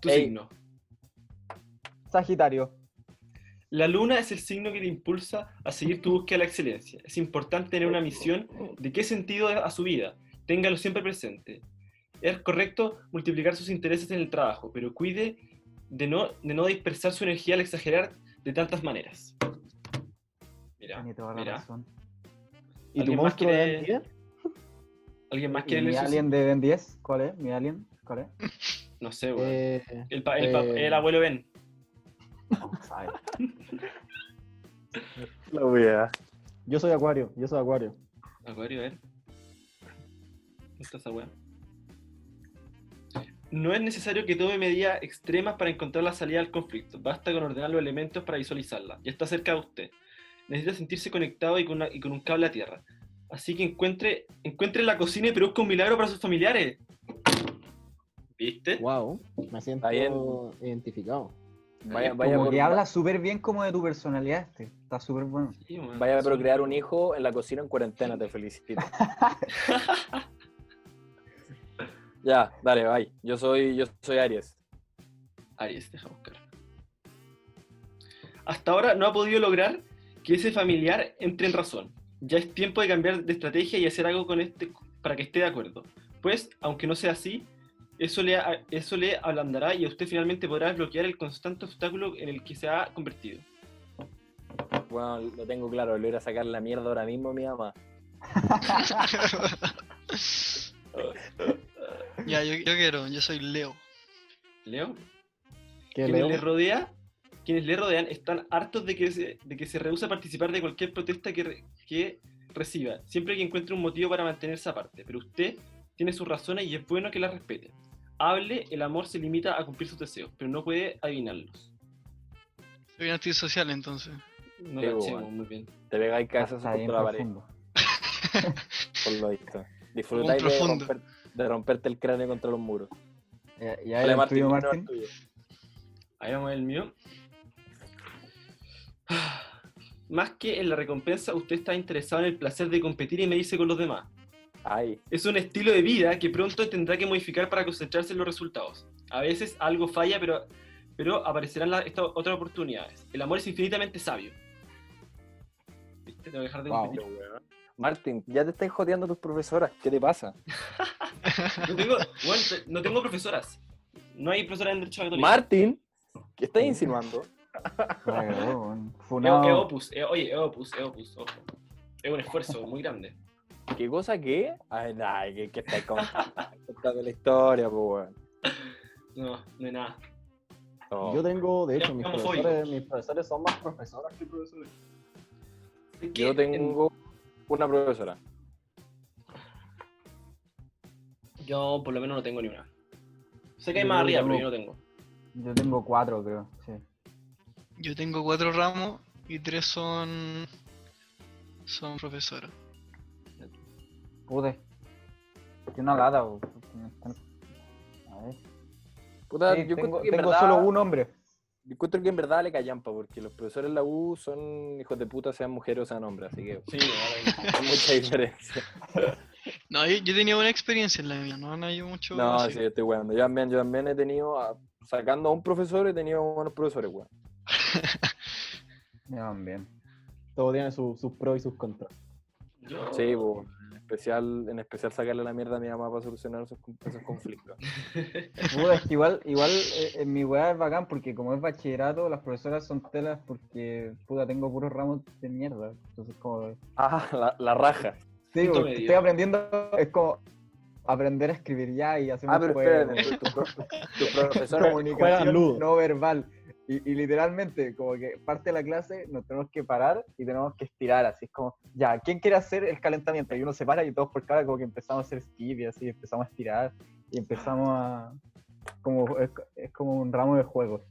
Tu Ey. signo. Sagitario. La luna es el signo que te impulsa a seguir tu búsqueda de la excelencia. Es importante tener una misión de qué sentido a su vida. Téngalo siempre presente. Es correcto multiplicar sus intereses en el trabajo, pero cuide de no, de no dispersar su energía al exagerar de tantas maneras. Mira, mira. razón. ¿Y tu ¿Alguien más monstruo de quiere- Ben 10? ¿Alguien más ¿Y quiere mi su alien de Ben 10? ¿Cuál es? ¿Mi alien? ¿Cuál es? No sé, weón. Eh, el, pa- el pa- eh, el abuelo Ben. No, sabe. La wea. yo soy Acuario, yo soy Acuario. Acuario, a ver. ¿Dónde está esa weá? No es necesario que tome medidas extremas para encontrar la salida al conflicto. Basta con ordenar los elementos para visualizarla. Ya está cerca de usted. Necesita sentirse conectado y con, una- y con un cable a tierra. Así que encuentre, encuentre la cocina y produzca un milagro para sus familiares. ¿Viste? Wow, me siento Está bien. identificado. Vaya, vaya, como por, que habla súper bien como de tu personalidad este. Está súper bueno. Sí, vaya a procrear un hijo en la cocina en cuarentena, te felicito. ya, dale, bye. Yo soy, yo soy Aries. Aries, deja buscar. Hasta ahora no ha podido lograr que ese familiar entre en razón. Ya es tiempo de cambiar de estrategia y hacer algo con este para que esté de acuerdo. Pues, aunque no sea así, eso le, eso le ablandará y usted finalmente podrá bloquear el constante obstáculo en el que se ha convertido. Bueno, lo tengo claro, le voy a sacar la mierda ahora mismo a mi mamá. ya, yo, yo quiero, yo soy Leo. Leo, ¿Qué quienes leo? le rodea, quienes le rodean están hartos de que se, de que se rehúsa a participar de cualquier protesta que, re- que reciba, siempre que encuentre un motivo para mantenerse aparte. Pero usted tiene sus razones y es bueno que las respete. Hable, el amor se limita a cumplir sus deseos, pero no puede adivinarlos. Soy un antisocial entonces. No Sí, caché, bueno. muy bien. Te pegáis bien contra la pared, por lo visto. Disfrutáis de, romper- de romperte el cráneo contra los muros. Ya, ya Dale, el Martín, tuyo, primero el Martín. tuyo. Ahí vamos el mío. Más que en la recompensa, usted está interesado en el placer de competir y medirse con los demás. Ay, Es un estilo de vida que pronto tendrá que modificar para concentrarse en los resultados. A veces algo falla, pero, pero aparecerán las- estas otras oportunidades. El amor es infinitamente sabio. ¿Viste? Tengo que dejar de Wow. Martín, ya te estás jodeando tus profesoras. ¿Qué te pasa? No tengo, bueno, no tengo profesoras. No hay profesoras en Derecho Católico. Martín, ¿qué estás insinuando? Opus, oye, opus, es opus, ojo. Es un esfuerzo muy grande. ¿Qué cosa qué? Ay, ay, que, que estás contando, la historia, pues, weón. No, no hay nada. No. Yo tengo, de hecho, mis profesores, mis profesores son más profesoras que profesores. Yo en- tengo una profesora. Yo por lo menos no tengo ni una. Sé que hay Yo más arriba, pero yo no tengo. Yo tengo cuatro, creo. Sí. Yo tengo cuatro ramos y tres son. son profesoras. Pude. Qué una lata, weón. A ver. Puta, Sí, yo tengo encuentro que en tengo verdad, solo un hombre. yo encuentro que en verdad le callampa, porque los profesores en la U son hijos de puta, sean mujeres o sean hombres, así que Sí, hay mucha diferencia. No, yo, yo tenía buena experiencia en la mía, no, no hay mucho. No, así. sí, estoy weando. Yo también, yo también he tenido, a- sacando a un profesor, he tenido buenos profesores, weón. Me van bien. Todo tiene su- sus pros y sus contras. yo- Sí, en especial, en especial sacarle la mierda a mi mamá para solucionar esos, esos conflictos. Puta, es que igual, igual eh, en mi weá es bacán porque como es bachillerato, las profesoras son telas porque puta tengo puros ramos de mierda. Entonces como Ah, la, la raja. sí, porque estoy aprendiendo, es como aprender a escribir ya y hacer Ah, un pero juego. espérate, tu, tu, tu profesora, Juegan comunicación no verbal. Y, y literalmente, como que parte de la clase, nos tenemos que parar y tenemos que estirar, así es como, ya, ¿quién quiere hacer el calentamiento? Y uno se para y todos por cada como que empezamos a hacer skip y así, empezamos a estirar y empezamos a... como Es, es como un ramo de juegos.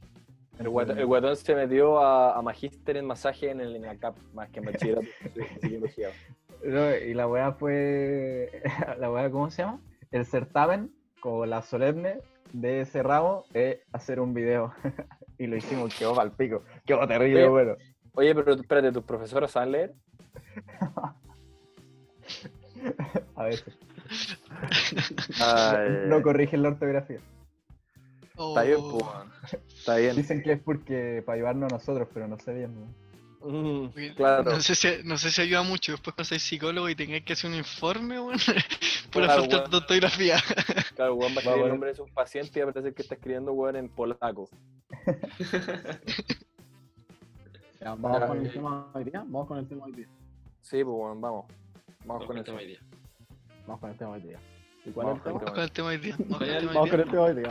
el, guatón, el guatón se metió a, a magíster en masaje en el en la CAP, más que en bachillerato. No, y la weá fue, la weá, ¿cómo se llama? El certamen, como la solemne de ese ramo, es hacer un video. y lo hicimos, quedó pal pico, quedó terrible, Oye, bueno. Oye, pero espérate, ¿tus profesoras saben leer? A veces. Ay, No corrigen la ortografía. Está bien, Oh, pues. Está bien. Dicen que es porque para llevarnos a nosotros, pero no sé bien. ¿no? Mm, claro. No sé, si, no sé si ayuda mucho después cuando sois psicólogo y tengáis que hacer un informe, weón. Por Claro, falta weón. de ortografía. Claro, weón va a escribir el nombre de un paciente y va a parecer que está escribiendo weón en polaco. Ya, vamos Ya, con el tema de hoy día. Vamos con el tema de hoy día. Sí, pues weón, vamos. Vamos con el tema hoy día. Vamos con el tema de hoy día. ¿Y cuál es el Vamos con tema? el Vamos con el tema hoy día. Vamos con el tema hoy día.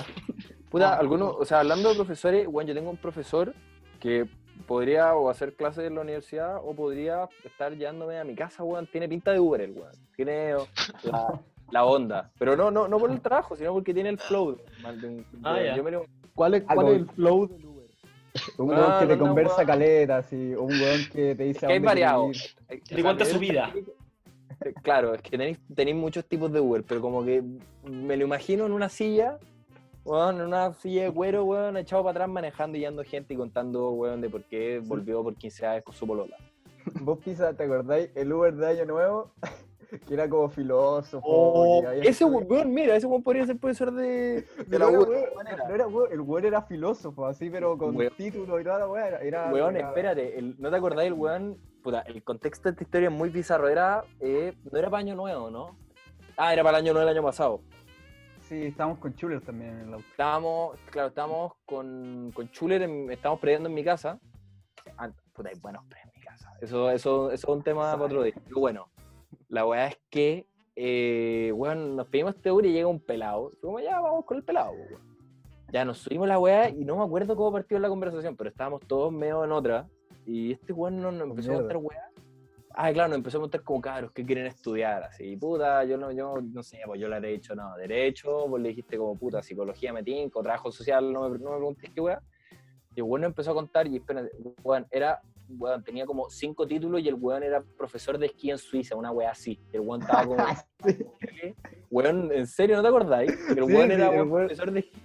Puta, algunos, no. o sea, hablando de profesores, bueno, yo tengo un profesor que podría o hacer clases en la universidad o podría estar llevándome a mi casa, weón. Tiene pinta de Uber, el weón. Tiene la, la onda. Pero no, no, no por el trabajo, sino porque tiene el flow. de un- Ah, de- ya. yo me lo- ¿Cuál es, cuál es el flow del Uber? Un Ah, weón que te no, conversa weón. caleta, así, o un weón que te dice que a hay variado. Te cuenta su es- vida. Claro, es que tenéis, tenéis muchos tipos de Uber, pero como que me lo imagino en una silla, weón, en una silla de cuero, weón, echado para atrás manejando y guiando gente y contando, weón, de por qué volvió por 15 años con su polola. Vos, Pisa, ¿te acordáis? El Uber de Año Nuevo, que era como filósofo. Oh, ese weón, mira, ese weón podría ser profesor de, de Pero la weón, weón, el weón era filósofo, así, pero con Weón. título y toda la weá. Era, Weón, era- espérate, el- ¿no te acordáis el weón? Puta, el contexto de esta historia es muy bizarro. Era, eh, no era para año nuevo, ¿no? Ah, era para el año nuevo del año pasado. Sí, estábamos con Chuler también en el auto. Estábamos, claro, estábamos con, con Chuler, en- estábamos en mi casa. Ah, puta, hay buenos pre en mi casa. Eso, eso, eso es un tema para otro día. Pero bueno, la weá es que, eh, weón, nos pedimos este y llega un pelado. Como ya vamos con el pelado, weón. Ya nos subimos la weá y no me acuerdo cómo partió la conversación, pero estábamos todos medio en otra. Y este weón nos, nos empezó a mierda. contar weá. Ah, claro, nos empezó a contar como cabros que quieren estudiar, así, puta, yo no, yo no sé, pues yo le he dicho, no, derecho, vos le dijiste como, puta, psicología me tinco, trabajo social, no me, no me preguntes qué weá. Y el weón empezó a contar, y espérate, weón, era, weón, tenía como cinco títulos y el weón era profesor de esquí en Suiza, una weá así. El weón estaba como, ¿qué? weón, ¿en serio no te acordáis? El Sí, weón sí, era el weón, profesor de esquí.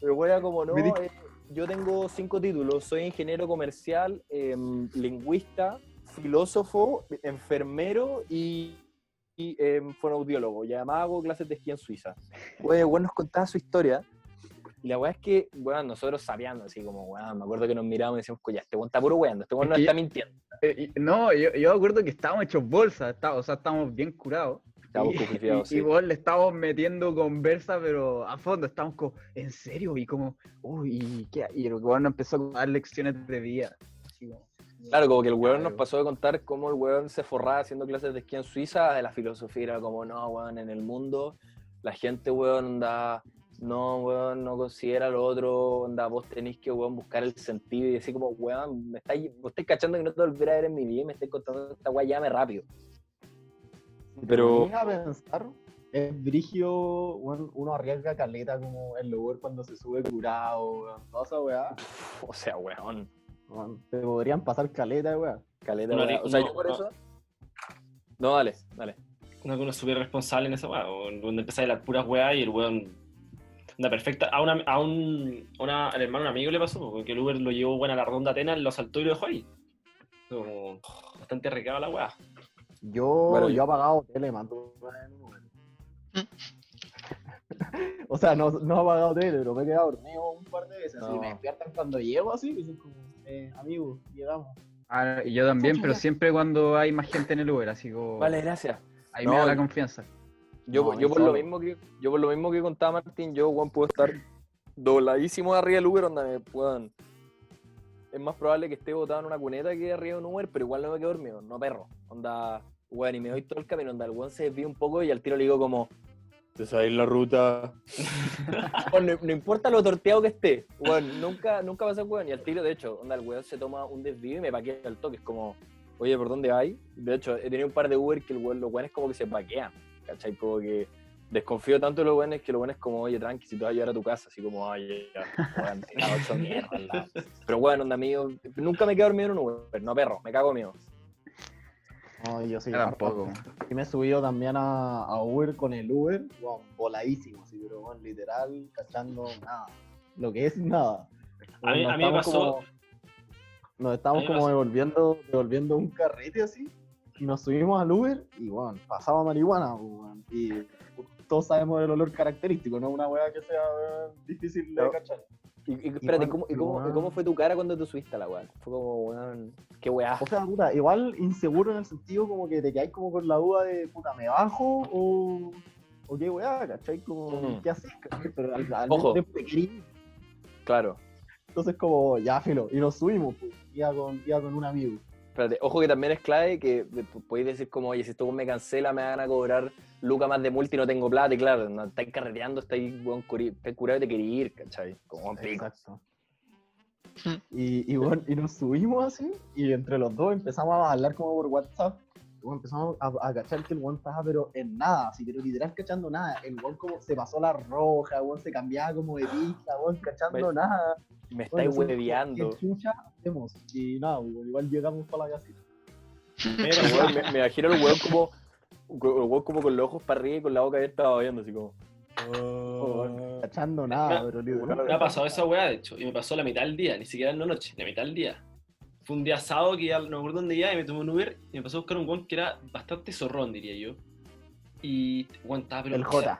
El weón era como, no, eh, yo tengo cinco títulos, soy ingeniero comercial, em, lingüista, filósofo, enfermero y, y em, fonoaudiólogo. Y además hago clases de esquí en Suiza. Oye, weón nos contaba su historia. Y la weá es que, weón, nosotros sabiando, así como, weón, me acuerdo que nos mirábamos y decíamos, ya, este weón está puro weando, este weón no está mintiendo. Eh, no, yo, yo me acuerdo que estábamos hechos bolsa, está- o sea, estábamos bien curados. Estamos y, sí. y vos le estábamos metiendo conversa, pero a fondo, estábamos como, ¿en serio? Y como, uy, ¿y qué? Y el weón nos empezó a dar lecciones de vida. así como, Claro, como que el weón nos pasó de contar cómo el weón se forraba haciendo clases de esquí en Suiza, de la filosofía era como, no, weón, en el mundo la gente, weón, anda, no, weón, no considera lo otro, onda, vos tenés que, weón, buscar el sentido y decir como, weón, me estáis, vos estáis cachando que no te volveré a ver en mi vida y me estáis contando esta weá, llame rápido. Si Pero- ponías a pensar, es brigio, weón, uno arriesga caleta como el Uber cuando se sube curado, weón, toda esa weá. O sea, weón, te podrían pasar caleta, weón. caleta, No, weá. no, O sea, no, yo por no. eso... No, dale, dale. Uno que uno es súper responsable en esa weá, o donde empezáis las puras weas y el weón. Anda perfecta. A, una, a un a una, al hermano un amigo le pasó, porque el Uber lo llevó bueno, a la ronda Atenas, lo asaltó y lo dejó ahí. Como bastante recada la weá. Yo, Bueno, yo he pagado tele, man. o sea, no, no he pagado tele, pero me he quedado dormido un par de veces. Así No. me despiertan cuando llego así, y dicen como, eh, amigo, llegamos. Ah, y yo también, pero siempre cuando hay más gente en el Uber, así como, Vale, gracias. ahí No, me da la confianza. Yo, No, yo por lo mismo que yo por lo mismo que contaba Martín, yo Juan puedo estar dobladísimo de arriba del Uber donde me puedan. Es más probable que esté botado en una cuneta que arriba de un Uber, pero igual no me quedo dormido, no perro. Onda, weón, y me doy todo el camino, onda, el weón se desvía un poco y al tiro le digo como, te sabes la ruta. No, importa lo torteado que esté, weón, nunca, nunca pasa weón. Y al tiro, de hecho, onda, el weón se toma un desvío y me paquea al toque, es como, oye, ¿por dónde hay? De hecho, he tenido un par de Uber que el weón, los weones como que se paquean. ¿cachai? Como que desconfío tanto de los buenos que los buenos como, oye, tranqui, si te vas a llevar a tu casa, así como, oye, ya, lado. Pero bueno, onda amigo, nunca me quedo dormido en un Uber, no perro, me cago mío. No, yo sí. Tampoco. Y me he subido también a, a Uber con el Uber, weón, voladísimo, así, pero weón, literal, cachando nada. Lo que es nada. A mí- Nos a mí me estamos pasó- como- nos estamos como pasó- devolviendo, devolviendo un carrete así. Y nos subimos al Uber y, bueno, pasaba marihuana. Y todos sabemos el olor característico, no es una weá que sea difícil de No. cachar. Y, y espérate, Igual, ¿cómo, y cómo, cómo fue tu cara cuando te subiste a la weá? Fue como, weón, qué weá. O sea, puta, igual inseguro en el sentido como que te quedáis como con la duda de, puta, ¿me bajo o, o qué weá, cachai? Como, Mm. ¿qué haces? Pero al, al Ojo. Claro. Entonces como, ya, filo, y nos subimos, pues, iba con, iba con un amigo. Espérate, ojo que también es clave que podéis decir como, oye, si esto me cancela, me van a cobrar lucas más de multa y no tengo plata. Y claro, no, estáis carreteando, estáis, estáis curado y te queréis ir, ¿cachai? Como un pico. Exacto. Y, y, bueno, y nos subimos así, y entre los dos empezamos a hablar como por WhatsApp. Bueno, empezamos a, a cachar que el weón estaba, pero en nada, así, pero literal cachando nada. El weón como se pasó la roja, el weón se cambiaba como de pista, weón cachando Me- nada. Me Bueno, estáis fue- hueveando. ¿qué chucha hacemos? Y nada, weón, igual llegamos para la casita. Mira, Weón, me, me imagino el weón como, el weón como con los ojos para arriba y con la boca abierta babeando, así como. Weón, Cachando nada, pero literal. Me ha pasado esa weá, de hecho, y me pasó la mitad del día, ni siquiera en la noche, la mitad del día. Fue un día sábado que ya no me acuerdo dónde iba y me tomé un Uber y me pasó a buscar un weón que era bastante zorrón, diría yo. Y, weón, estaba pero... El J.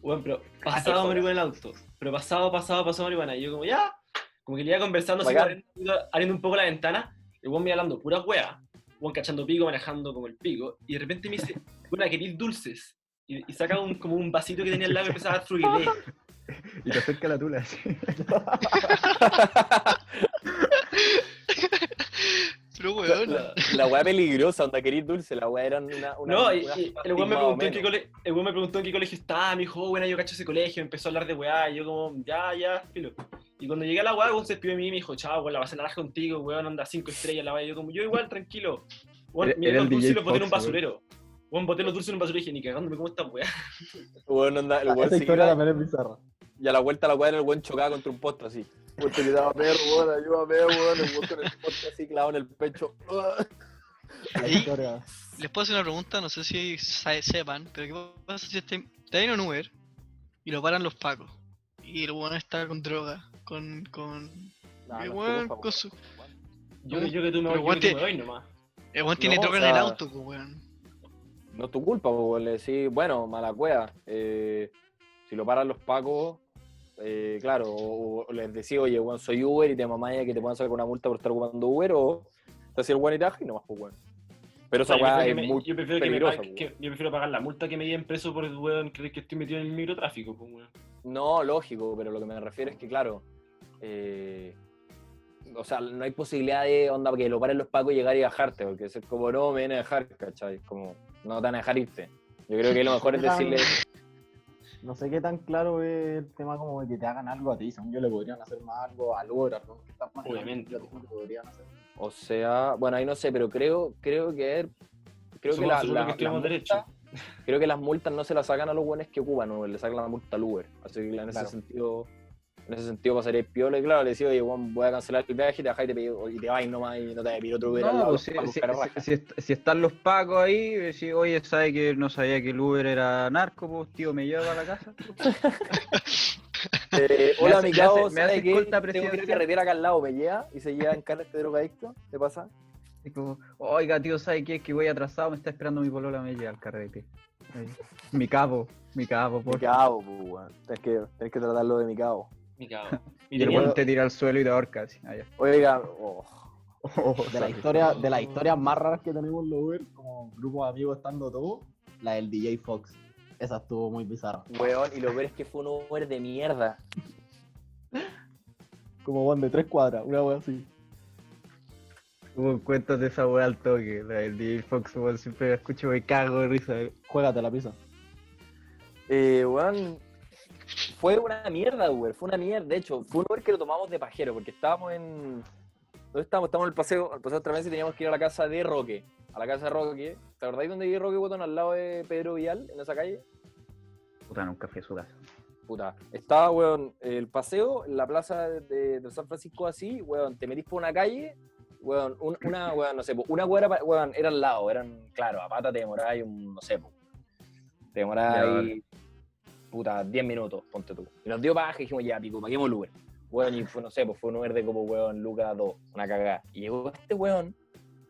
Weón, pero pasado marihuana en el auto. Pero pasado, pasado, pasado marihuana. Y yo como, ya, como que le iba conversando, así, abriendo, un poco la ventana. El weón me iba hablando pura weá. Weón cachando pico, manejando como el pico. Y de repente me dice, weón, querís dulces. Y, y saca un, como un vasito que tenía al lado y empezaba a fruguilé. Y te acerca la tula así. Pero weón, La, la weá peligrosa, onda querís dulce, la weá era una. una No, y, una y el weón me preguntó en qué cole- el weón me preguntó en qué colegio estaba, me dijo, oh, bueno, yo cacho ese colegio, empezó a hablar de weá, y yo como, ya, ya, filo. Y cuando llegué a la weá, el weón se despidió de mí y me dijo, chao, weón, la pasé naranja contigo, weón, anda cinco estrellas la weá, y yo como, yo igual, tranquilo. Weón, era los el dulces y los boté en un basurero. Weón, boté los dulces en un basurero y dije, ni cagándome cómo esta weá. Weón, onda, el weón Esa se historia también es bizarra. Y a la vuelta a la weá el weón chocaba contra un poste así. Weón, te gritaba, perro, weón, ayúdame, weón, el weón con el poste así clavado en el pecho. Ahí- les puedo hacer una pregunta, no sé si sepan, pero ¿qué pasa si este, te en un Uber y lo paran los pacos? Y el weón está con droga, con... con... No, el no, weón por favor. con su... Yo, que tú me, Pero yo weón que tú te- me doy nomás. El weón tiene No, droga o en el auto, pues weón. No es tu culpa, pues, le decís, bueno, mala cueva. eh, si lo paran los pacos, eh, claro, o, o les decís, oye, weón, soy Uber y te mamaya que te puedan sacar con una multa por estar ocupando Uber, o te hacía el y taja y nomás, pues, weón. Pero esa weá prefiero es me- muy yo prefiero que me peligrosa, paguen- pues, que- yo prefiero pagar la multa que me lleven preso por el weón creer que estoy metido en el microtráfico, pues weón. No, lógico, pero lo que me refiero es que, claro, eh, o sea, no hay posibilidad de, onda, que lo paren los pacos y llegar y bajarte, porque es como, no, me vienen a dejar, ¿cachai? Como, no te van a dejar irte. Yo creo que lo mejor es decirle, No sé qué tan claro es el tema como de que te hagan algo a ti. Según yo le podrían hacer más algo al Uber, algo que estás más Obviamente. Podrían hacer. o sea, bueno, ahí no sé, pero creo, creo que, creo que, Supongo- la, supongo la- que las multas- creo que las multas no se las sacan a los buenos que ocupan, Uber, le sacan la multa al Uber. Así que en ese Claro. sentido, en ese sentido pasaría piola y claro, le decía, oye, weón, voy a cancelar el viaje y te bajas y te, pido- y te vas nomás y no te pedir otro Uber al No, lado, pues, si, cara están los pacos ahí, decís, oye, sabe que no sabía que el Uber era narco, pues tío, me lleva a la casa. Eh, Me hola, hace- mi me cabo, hace- me ¿sabe hace escolta Tengo que ir carretera acá al lado, me lleva y se lleva en carne este drogadicto, ¿te pasa? Y como, oiga, tío, ¿sabe qué? Es que voy atrasado, me está esperando mi polola, me llega al carrete. Mi capo, mi capo, Mi por cabo, pues. Tenés que, tenés que tratarlo de mi cabo. Me cago. Y el weón te tira al suelo y te ahorca así. Allá. Oiga, oh, De la historia, de las historias más raras que tenemos en los Uber, como grupo de amigos estando todos, la del DJ Fox. Esa estuvo muy bizarra. weón, y lo peor es que fue un Uber de mierda. Como weón de tres cuadras, una wea así. Hubo cuentos de esa weá al toque, la del DJ Fox, weón, siempre la escucho y me cago de risa. Juégate la pizza. Eh, weón, fue una mierda, Uber, fue una mierda. De hecho, fue un Uber que lo tomamos de pajero, porque estábamos en. ¿Dónde estábamos? Estábamos en el paseo, al paseo otra vez y teníamos que ir a la casa de Roque. A la casa de Roque. ¿Te acordáis dónde vive Roque, weón, al lado de Pedro Vial, en esa calle? Puta, nunca fui a su casa. Puta, estaba, weón, el paseo, en la plaza de, de San Francisco así, weón, te metís por una calle, weón, un- una, weón, no sé, una cuadra, weón, era al lado, eran, claro, a pata te demorabas un, no sé, po, te ahí, puta, 10 minutos, ponte tú. Y nos dio paja y dijimos, ya, pico, paguemos el Uber. Weón, y fue, no sé, pues fue un Uber de como, weón, Lucas 2, una cagada. Y llegó este weón,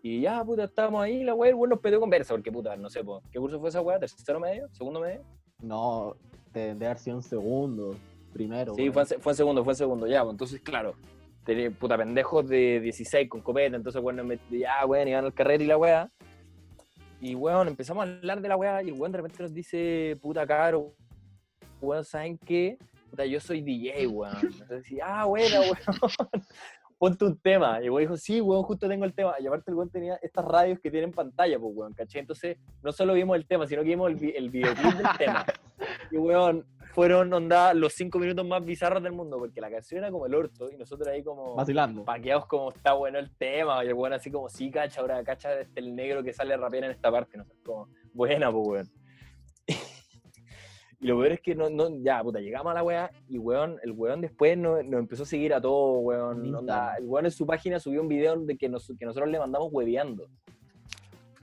y ya, puta, estábamos ahí, la weón, el weón nos pidió conversa, porque, puta, no sé, pues, ¿qué curso fue esa weá? ¿Tercero medio? ¿Segundo medio? No, de, de haber sido un segundo, primero. Sí, weón. fue fue en segundo, fue en segundo, ya, pues, entonces, claro, tenía puta pendejos de 16 con copeta, entonces, bueno, me, ya, weón, iban al carrete y la weá. Y, weón, empezamos a hablar de la weá y el weón de repente nos dice, puta caro, weón, ¿saben qué? Puta, yo soy DJ, weón. Entonces, sí, ah, bueno, weón. Ponte un tema. Y el weón dijo, sí, weón, justo tengo el tema. Y aparte el weón tenía estas radios que tienen pantalla, pues, weón, ¿cachai? Entonces, no solo vimos el tema, sino que vimos el, el videoclip del tema. Y, weón, fueron onda los cinco minutos más bizarros del mundo, porque la canción era como el orto y nosotros ahí como Vacilando. paqueados como está bueno el tema, y el weón así como sí, cacha, ahora cacha este el negro que sale a rapear en esta parte, no sé, como buena, pues weón. Y lo peor es que no, no, ya, puta, llegamos a la weá y weón, el weón después nos, nos empezó a seguir a todos, weón. Onda, Instagram. el weón en su página subió un video de que, nos, que nosotros le mandamos hueveando.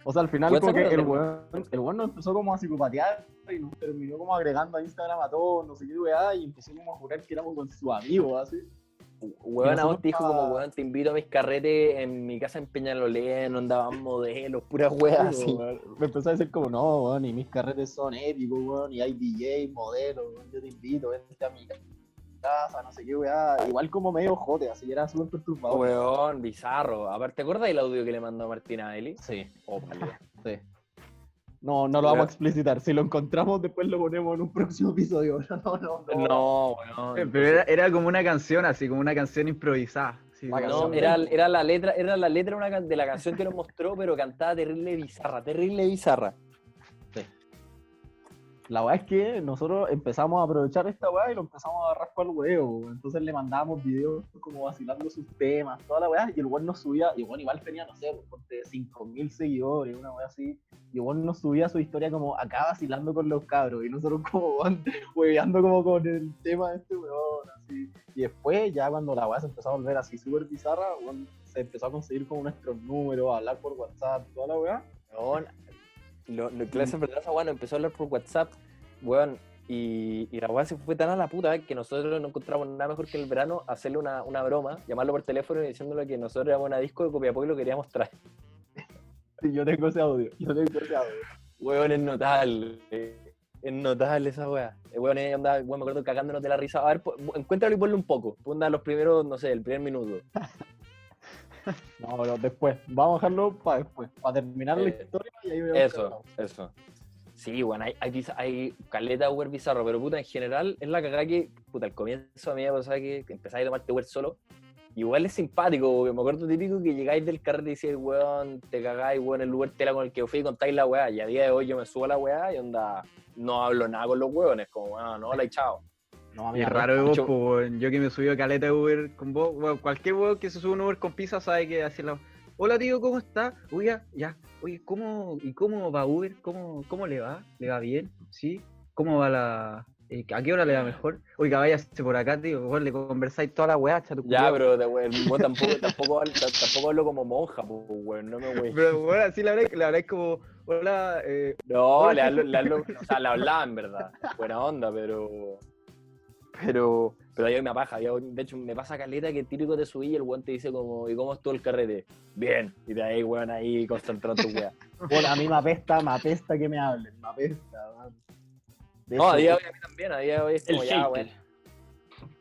O sea, al final como que ¿se el weón, el weón nos empezó como a psicopatear y nos terminó como agregando a Instagram a todos, no sé qué weá, y empezó como a jurar que éramos con sus amigos, así. Weón, a vos te dijo como, weón, te invito a mis carretes en mi casa en Peñalolén, andaban modelos, puras weas así. weón. Me empezó a decir como, no, weón, y mis carretes son épicos, weón, y hay DJ, modelos, weón, yo te invito, vente a mi casa, no sé qué weá. Igual como medio jote, así era súper perturbador. Weón, bizarro. Aparte, ¿te acuerdas del audio que le mandó Martina a Eli? Sí, Oh, sí. No, no lo vamos a explicitar. Si lo encontramos, después lo ponemos en un próximo episodio. No, no, no. No, weón. Pero era, era como una canción, así como una canción improvisada. sí, La como- No, era, era la letra, era la letra de la canción que nos mostró, pero cantada terrible bizarra, terrible bizarra. La weá es que nosotros empezamos a aprovechar esta weá y lo empezamos a para el huevo. Entonces le mandábamos videos como vacilando sus temas, toda la weá, y el weón nos subía, y weón igual tenía, no sé, pues, ponte 5.000 seguidores, una weá así, y el weón nos subía su historia como acá vacilando con los cabros, y nosotros como hueveando como con el tema de este weón, así. Y después, ya cuando la weá se empezó a volver así súper bizarra, weón, se empezó a conseguir como nuestros números, a hablar por WhatsApp, toda la weá. Weón, lo, lo que es verdad, nos empezó a hablar por WhatsApp, weón, y, y la weá se fue tan a la puta que nosotros no encontramos nada mejor que el verano hacerle una, una broma, llamarlo por teléfono y diciéndole que nosotros éramos una disco de Copiapó y lo queríamos traer. Y yo tengo ese audio, yo tengo ese audio. Weón, es notable. Es notable esa weá. Weón es onda, weón, me acuerdo cagándonos de la risa. A ver, po- encuéntralo y ponle un poco. Ponda los primeros, no sé, el primer minuto. No, pero después. Vamos a dejarlo para después. Para terminar la Eh, historia y ahí vemos. Eso, eso. Sí, bueno, hay, hay, hay caleta Uber bizarro, pero puta, en general es la cagada que, puta, al comienzo a mí me pasaba que empezáis a tomarte Uber solo. Igual es simpático, porque me acuerdo típico que llegáis del carrete y decís, weón, te cagáis, weón, el Uber tela con el que fui y contáis la weá. Y a día de hoy yo me subo a la weá y onda, no hablo nada con los weones, como, weón, no, hola y chao. No, Y raro vos, po, weón. yo que me subí a caleta de Uber con vos, cualquier weón que se sube a un Uber con pizza sabe que así la... Hola tío, ¿cómo está? Oiga, ya, oye, ¿cómo, ¿y cómo va Uber? ¿Cómo, ¿Cómo le va? ¿Le va bien? ¿Sí? ¿Cómo va la...? eh, ¿A qué hora le va mejor? Oiga, váyase por acá, tío, weón, le conversáis toda la weá, chato Ya, pero weón, tampoco, tampoco, hablo- tampoco hablo como monja, pues, weón, no me weón. Pero bueno, así la verdad, la verdad es como, hola, eh, No, Hola, le hablo, le hablo- o sea, le hablaba en verdad. Buena onda, pero. Pero. Pero yo me apaja. yo- de hecho, me pasa caleta que típico te subí y el weón te dice como, ¿y cómo estuvo el carrete? Bien. Y de ahí, weón, ahí concentrando tu weá. Bueno, a mí me apesta, me apesta que me hablen, me apesta. man. De No, a día de hoy a mí también, a día de hoy es El como ya, weón.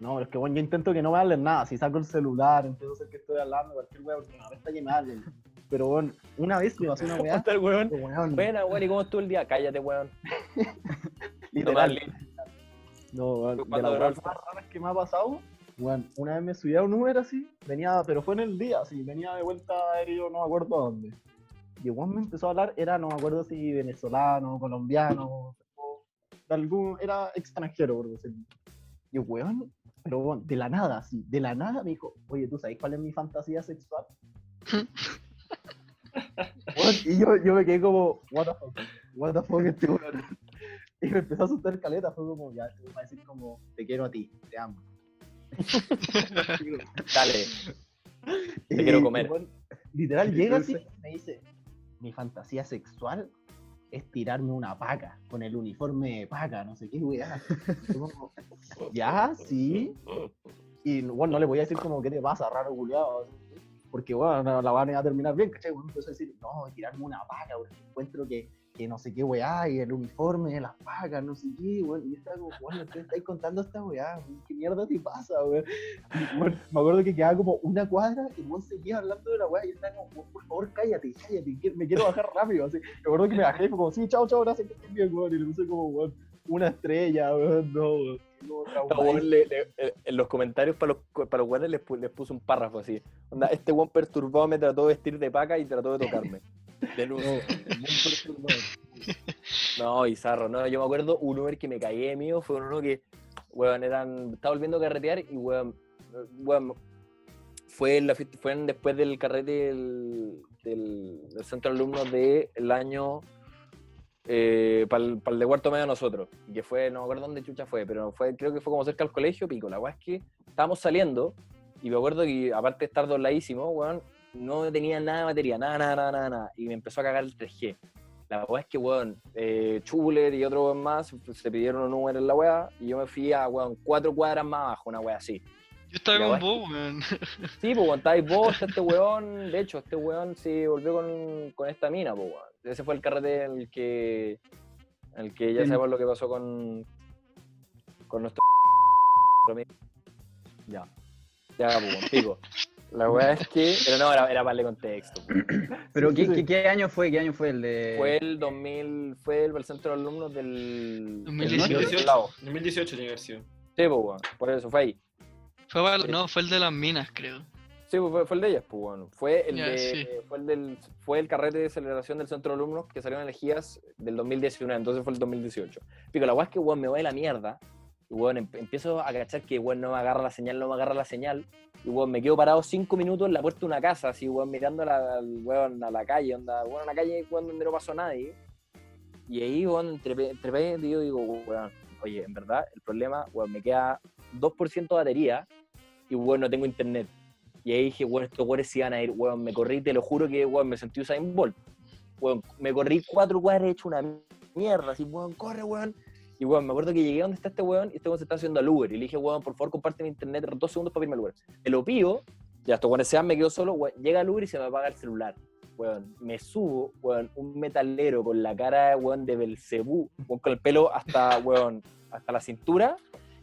No, pero es que bueno, yo intento que no me hablen nada. Si saco el celular, a hacer que estoy hablando, cualquier weá, porque me apesta que me hablen. Pero bueno, una vez me pasó una ¿Cómo weá. está el weón? weón, Buena, weón, ¿y cómo estuvo el día? Cállate, weón. literal, No, de ¿Cuándo las raras que me ha pasado, weón, una vez me subí a un Uber así, venía, pero fue en el día, así, venía de vuelta a yo no me acuerdo a dónde. Y weón me empezó a hablar, era, no me acuerdo si venezolano, colombiano, o de algún, era extranjero, por decirlo. Y weón, pero weón, de la nada, así, de la nada me dijo, oye, ¿tú sabes cuál es mi fantasía sexual? Weón, y yo, yo me quedé como, what the fuck, what the fuck este weón. Y me empezó a asustar caleta, fue como, ya, te voy a decir como, te quiero a ti, te amo. Dale. Te Y quiero comer. literal, llega así y me dice, mi fantasía sexual es tirarme una paca, con el uniforme de paca, no sé qué, weá. Ya, sí. Y bueno, no le voy a decir como, ¿qué te pasa, raro culiado? Porque bueno, no, la van a terminar bien, ¿cachai? Bueno, empezó a decir, no, tirarme una paca, porque encuentro que que no sé qué weá, y el uniforme las vacas, no sé qué, weón. Y yo estaba como, weón, te estáis contando esta weá, ¿qué mierda te pasa, weón? Me acuerdo que quedaba como una cuadra y weón seguía hablando de la weá y yo estaba como, por favor, cállate, cállate, me quiero bajar rápido, así. Me acuerdo que me bajé y fue como, sí, chao, chao, gracias, que estés bien, weón. Y le puse como, weón, una estrella, weón, no, weón. No, le- le- eh, en los comentarios para los, para los weones les, les puse un párrafo así. Onda, este weón perturbado me trató de vestir de paca y trató de tocarme. Denuncia. No, muy perturbador. No, bizarro, no, yo me acuerdo un Uber que me caí de mío, fue uno que, weón, eran, estaba volviendo a carretear y, weón, eh, weón, fue, en la, fiesta- fue en- después del carrete del, del, del centro de alumnos del año, para el, de cuarto medio de nosotros, que fue, no me acuerdo dónde chucha fue, pero fue, creo que fue como cerca del colegio, pico, la weá es que estábamos saliendo, y me acuerdo que, aparte de estar dobladísimo, weón, no tenía nada de batería, nada, nada, nada, nada, nada, y me empezó a cagar el 3G. La weá es que, weón, eh, y otro weón más se pidieron un número en la weá y yo me fui a, weón, cuatro cuadras más abajo, una weá así. Yo estaba con vos, weón. Sí, pues, weón, estáis vos, este weón, de hecho, este weón se volvió con, con esta mina, pues, weón. Ese fue el carrete en el que, en el que ya El- sabemos lo que pasó con, con nuestro... Ya. Ya, pues, weón, pico. La weá es que... Pero no, era, era para darle contexto. Pero ¿qué, año fue? ¿Qué año fue el de...? Fue el 2000, fue el, el centro de alumnos del... 2018. del lado. 2018 tiene que haber sido. Sí, pues, weón, por eso, fue ahí. Fue para- no, fue el de las minas, creo. Sí, pues, fue, fue el de ellas, pues, bueno. Fue el, de, sí. fue, el del, fue el carrete de celebración del centro de alumnos que salieron elegidas del 2019, entonces fue el 2018. Pico, la weá es que, weón, me voy de la mierda. Y, em- empiezo a cachar que, weón, no me agarra la señal, no me agarra la señal. Y, weón, me quedo parado cinco minutos en la puerta de una casa, así, weón, mirando a la, weón, a la calle, onda, weón, a la calle, weón, donde no pasó nadie. Y ahí, weón, entre, entre yo digo, weón, oye, en verdad, el problema, weón, me queda 2% de batería y, weón, no tengo internet. Y ahí dije, weón, estos weones se iban a ir, weón, me corrí, te lo juro que, weón, me sentí Usain Bolt. Weón, me corrí cuatro cuadras hecho una mierda, así, weón, corre, weón. Y, weón, me acuerdo que llegué donde está este weón y este weón se está haciendo al Uber. Y le dije, weón, por favor, comparte mi internet dos segundos para pedirme el Uber. Te lo pido, ya estos weones se me quedo solo, llega el Uber y se me apaga el celular. Weón, me subo, weón, un metalero con la cara, weón, de Belcebú, weón, con el pelo hasta, weón, hasta la cintura,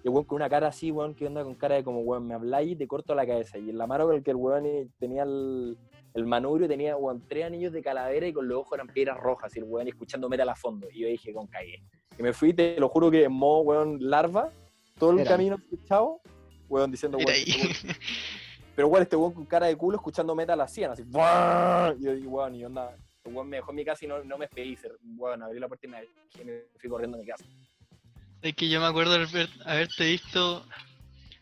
y weón con una cara así, weón, que onda con cara de como, weón, me habláis y te corto la cabeza. Y en la mano con el que el weón tenía el, el manubrio, tenía, weón, tres anillos de calavera y con los ojos eran piedras rojas, y el weón escuchando metal a fondo. Y yo dije, con cagué. Y me fui, te lo juro que en modo, weón, larva, todo el Era. camino escuchado, weón, diciendo, weón, este pero weón, este weón con cara de culo escuchando metal hacían así, ¡buah! y yo digo, weón, y onda, el weón me dejó en mi casa y no, no me despedí, weón, abrí la puerta y me, y me fui corriendo a mi casa. Es que yo me acuerdo haber- haberte visto.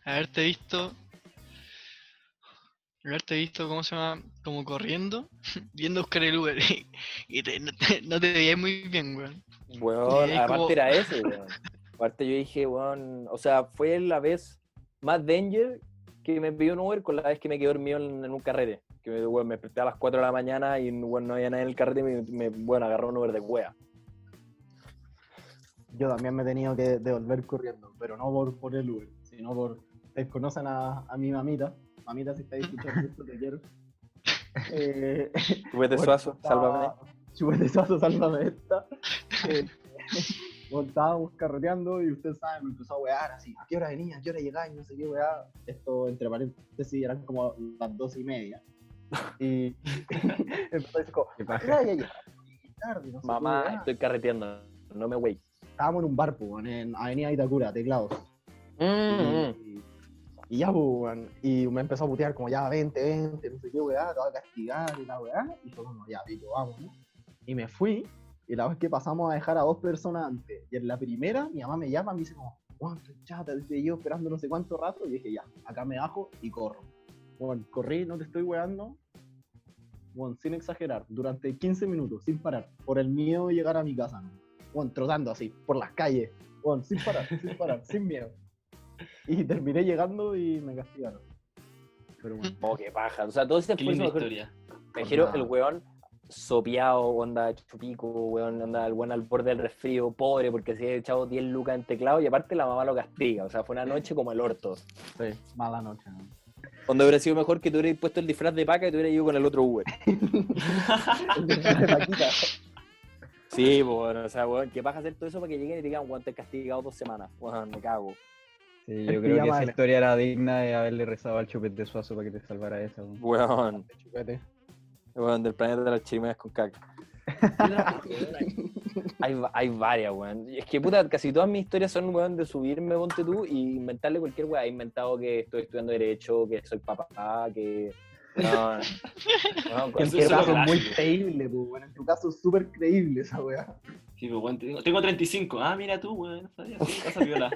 Haberte visto. Haberte visto, ¿cómo se llama? Como corriendo, viendo a buscar el Uber. Y te- no, te, no te veías muy bien, weón. Weón, aparte como- era ese, weón. Aparte yo dije, weón, o sea, fue la vez más danger que me pidió un Uber con la vez que me quedé dormido en, en un carrete. Que me, weón, me desperté a las 4 de la mañana y weón, no había nadie en el carrete y me, me bueno, agarró un Uber de wea. Yo también me he tenido que devolver corriendo, pero no por, por el Uber, sino por. Ustedes conocen a, a mi mamita. Mamita, si estáis escuchando esto, te quiero. Eh, Chupete suazo, sálvame. Chupete suazo, sálvame esta. Eh, estábamos carreteando y ustedes saben, me empezó a wear así. ¿A qué hora venía? ¿A qué hora llegáis? No sé qué weá. Esto, entre paréntesis, eran como las dos y media. Y decir como, Qué "¿A qué hora? Llegué tarde, no sé qué Mamá, weá". estoy carreteando, no me wey. estábamos en un bar, pues, en Avenida Itacura, teclados. Mm, Y, y ya, pues, weón, y me empezó a putear como ya, 20, 20, no sé qué, weá, te voy a castigar y la weá. Y yo como, ya, pico, vamos, ¿no? Y me fui, y la vez que pasamos a dejar a dos personas antes, y en la primera, mi mamá me llama y me dice como, estoy chata, te llevo esperando no sé cuánto rato, y dije, ya, acá me bajo y corro. Bueno, corrí, no te estoy weando, bueno, sin exagerar, durante 15 minutos, sin parar, por el miedo de llegar a mi casa, ¿no? Bueno, trotando así, por las calles, bueno, sin parar, sin parar, sin miedo. Y terminé llegando y me castigaron. Pero bueno, Oh, qué paja. O sea, todo ese esfuerzo. Me dijeron el weón sopeado, onda chupico, weón, onda el weón al borde del resfrío, pobre, porque se había echado 10 lucas en teclado y aparte la mamá lo castiga. O sea, fue una noche como el orto. sí, mala noche. ¿no? Donde hubiera sido mejor que tú hubieras puesto el disfraz de paca y tú hubieras ido con el otro Uber. El de Paquita. Sí, pues, bueno, o sea, weón, ¿qué vas a hacer todo eso para que lleguen y te digan, weón, te he castigado dos semanas? Weón, me cago. Sí, El yo creo que esa de historia era digna de haberle rezado al chupete suazo para que te salvara esa. weón. Weón, Weón, del planeta de las chirimedas con caca. hay, hay varias, weón. Es que, puta, casi todas mis historias son, weón, de subirme, ponte tú, y inventarle cualquier weón. He inventado que estoy estudiando Derecho, que soy papá, que... No, no. Cualquier tu caso es muy creíble, pues, bueno. En tu caso es súper creíble esa weá. Sí, pues, weón, tengo, tengo 35. Ah, mira tú, weón. no sabía, Sí, pasa viola.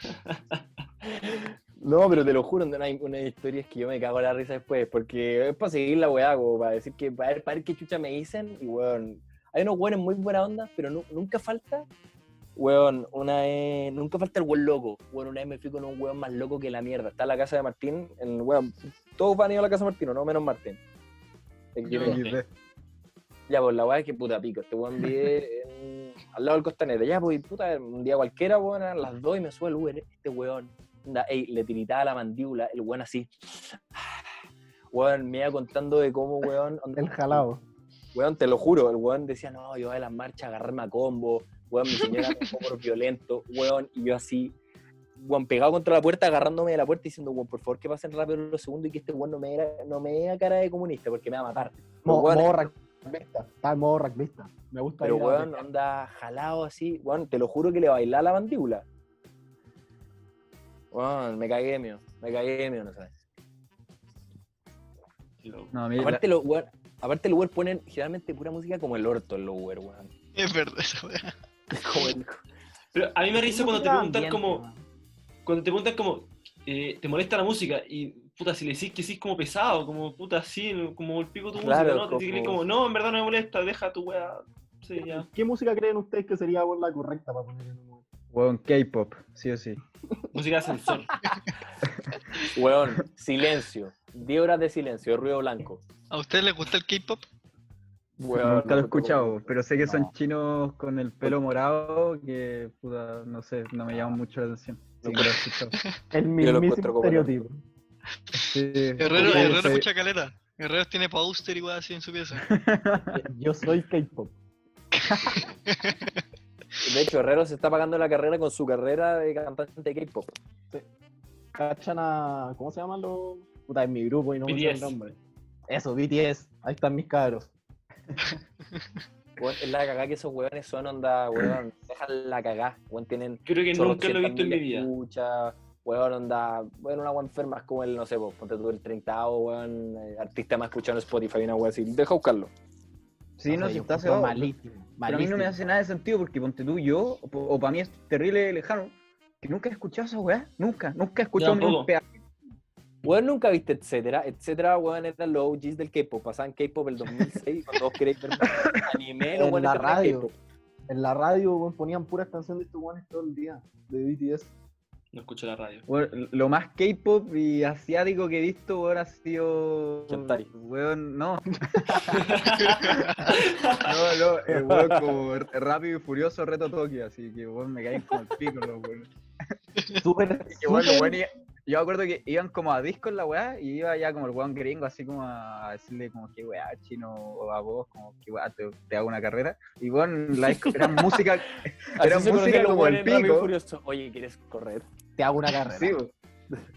No, pero te lo juro, no hay una historia es que yo me cago en la risa después, porque es para seguir la weá, como para decir que, para ver, para ver qué chucha me dicen, y weón, hay unos weones muy buena onda, pero nu- nunca falta, weón, una vez, nunca falta el weón loco, weón, una vez me fui con un weón más loco que la mierda, está en la casa de Martín, en, weón, todos van a ir a la casa de Martín, no menos Martín. Ya, pues la weá es que puta pico. Este weón vive en- al lado del costanero. Ya, pues puta, un día cualquiera, weón, a las dos y me sube el Uber. Este weón, ey, le tiritaba la mandíbula, el weón así. Weón, me iba contando de cómo, weón. onda- El jalado. Weón, te lo juro, el weón decía, no, yo voy a las marchas a agarrarme a combo. Weón, mi señora me dejó por violento. Weón, y yo así, weón, pegado contra la puerta, agarrándome de la puerta diciendo, weón, por favor que pasen rápido los segundos y que este weón no me, era- no me dé cara de comunista porque me va a matar. Mo- weones- modo rugbyista. Está en modo rugbyista. Me gusta Pero, weón, onda jalado así. Weón, te lo juro que le bailaba la mandíbula. Weón, me cagué mío. Me cagué mío, no sabes. No, a mí la- Aparte, los weón, aparte, los Uber ponen generalmente pura música como el orto en los Uber, weón. Es verdad esa weá. Como el- Pero a mí me risa cuando te preguntan ambiente, como, weón. cuando te preguntan como, eh, te molesta la música y puta, si le decís que sí es como pesado, como puta, sí, como el pico tu Claro, música, ¿no? Te como- como, no, en verdad no me molesta, deja tu weá. Sí, ya. ¿Qué música creen ustedes que sería la correcta para poner en un Uber? Weón, K-pop, sí o sí. Música de ascensor. Weón, silencio. 10 horas de silencio, ruido blanco. ¿A ustedes les gusta el K-pop? Weón, Nunca lo he escuchado, pero sé que son No. chinos con el pelo morado que, puta, no sé, no me llaman mucho la atención. Sí, lo he escuchado. El mismísimo encuentro como- estereotipo. Sí, Herrero, Herrero soy- escucha caleta. Herrero tiene póster igual así en su pieza. Yo soy K-pop. De hecho, Herrero se está pagando la carrera con su carrera de cantante de K-pop. ¿Cachan a. ¿Cómo se llaman los.? Puta, en mi grupo y no me sé el nombre. Eso, BTS. Ahí están mis cabros. Es la cagada que esos weones son onda, weón. Dejan la cagada. Weón, tienen Creo que nunca lo he visto en mi vida. Escucha, weón, onda. Bueno, una weón enferma es como el, no sé, pues, ponte tú el 30 weón, eh, artista más escuchado en Spotify, una weón así. Deja buscarlo. Sí, no, si está cebado. malísimo. Pero a mí no me hace nada de sentido porque ponte tú yo, o, para mí es terrible lejano, que nunca he escuchado esa weá, nunca, nunca he escuchado un pedazo. Weón, nunca viste, etcétera, etcétera, weón, eran los OGs del K-pop. Pasaban K-pop el 2006, cuando vos queréis ver anime, En weones la radio. En la radio weón, ponían puras canciones de estos guanes todo el día. De BTS. No escucho la radio. Weón, lo más K-pop y asiático que he visto, weón, ha sido. Weón, no. no, no, el weón como rápido y furioso reto Tokio, así que weón me caen como el pico los weón. Súper. Y bueno, yo me acuerdo que iban como a disco en la weá y iba ya como el weón gringo, así como a decirle como que weá, chino o a vos, como que weá, te, te hago una carrera. Y bueno, la disco era música, Así Era música como el pico. Furioso. Oye, ¿quieres correr? Te hago una carrera. sí, bo.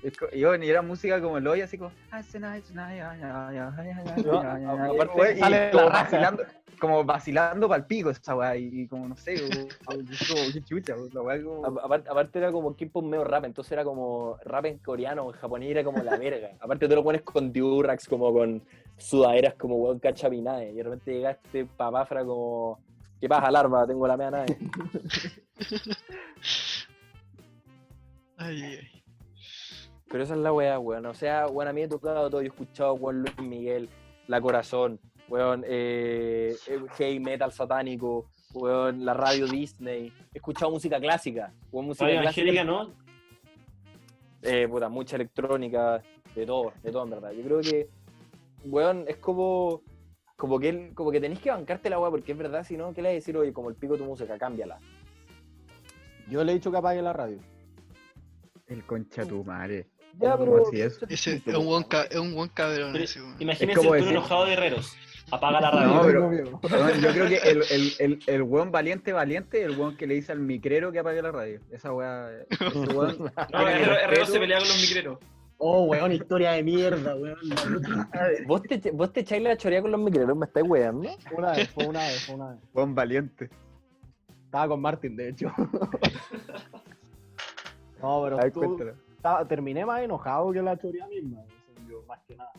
Es co- y bueno, y era música como el hoy, así como. La vacilando, como vacilando pa'l pico esa weá, y, como no sé, qué chucha, la weá como. A- Aparte, aparte era como K-pop medio rap, entonces era como rap en coreano, en japonés era como la verga. Aparte tú lo pones con Durax, como con sudaderas como weón cachabinae. Y de repente llega este papafra como, ¿qué pasa, larva? Tengo la mea nave. Ay, ay, ay. Pero esa es la weá, weón. O sea, weón, a mí me ha tocado todo. Yo he escuchado weón Luis Miguel, La Corazón, weón, eh, Heavy Metal satánico, weón, la radio Disney. He escuchado música clásica, weón, música Radio clásica. Angélica, ¿no? eh, puta, mucha electrónica, de todo, de todo en verdad. Yo creo que, weón, es como, como que, él- como que tenés que bancarte la weá, porque es verdad, si no, ¿qué le vas a decir, oye, como el pico tu música, cámbiala? Yo le he dicho que apague la radio. El concha tu madre. Ya, ¿Cómo pero... es? Ese es un buen, ca- es un buen cabrón ese, weón. Imagínense como el decir- enojado de Herreros. Apaga la radio. No, pero- yo creo que el, el, el, el weón valiente, valiente, el weón que le dice al micrero que apague la radio. Esa weá. Weón. No, se pelea con los micreros. Oh, weón, historia de mierda, weón. ¿Vos te, vos te echáis la chorea con los micreros, me estáis weando. Fue una vez, fue una vez, fue una vez. Weón valiente. Estaba con Martin, de hecho. No, pero A ver, tú- cuéntala. estaba- terminé más enojado que la choría misma, yo, más que nada.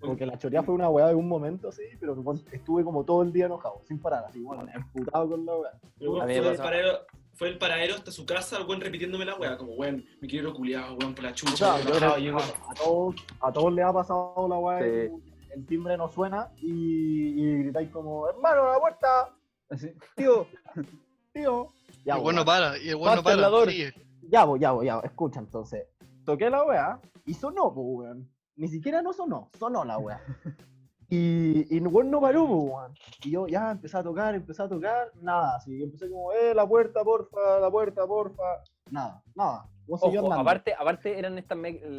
Porque la choría fue una weá de un momento así, pero estuve como todo el día enojado, sin parar, así, bueno, emputado con la weá. A fue, el paradero, fue el paradero hasta su casa, el weón repitiéndome la weá, como weón, me quiero culiado, weón, por la O chucha, sea, weón, yo bajado", creo- y yo, a, todos, a todos les ha pasado la weá, Sí. el timbre no suena y, y gritáis como, hermano, la puerta, Así. tío, tío. Ya, el weón. weón no para, y el weón no Basta el para. sigue. Ya, voy, ya, voy, ya, escucha entonces. Toqué la weá y sonó, pues, weón. Ni siquiera no sonó, sonó la weá. Y, y weón no paró, pues, weón. Y yo ya empecé a tocar, empecé a tocar, nada. Así que empecé como, eh, la puerta, porfa, la puerta, porfa. Nada, nada. Ojo, aparte, aparte eran estas